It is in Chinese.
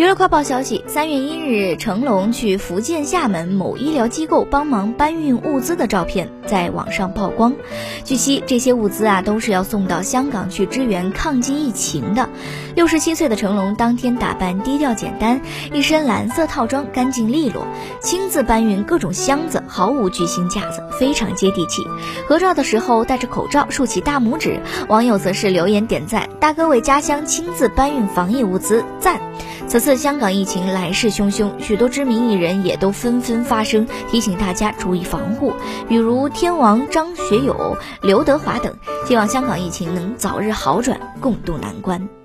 娱乐快报消息：三月一日，成龙去福建厦门某医疗机构帮忙搬运物资的照片在网上曝光。据悉，这些物资啊都是要送到香港去支援抗击疫情的。六十七岁的成龙当天打扮低调简单，一身蓝色套装，干净利落，亲自搬运各种箱子，毫无巨星架子，非常接地气。合照的时候戴着口罩，竖起大拇指，网友则是留言点赞：“大哥为家乡亲自搬运防疫物资，赞！”此次香港疫情来势汹汹，许多知名艺人也都纷纷发声，提醒大家注意防护，比如天王张学友、刘德华等。希望香港疫情能早日好转，共度难关。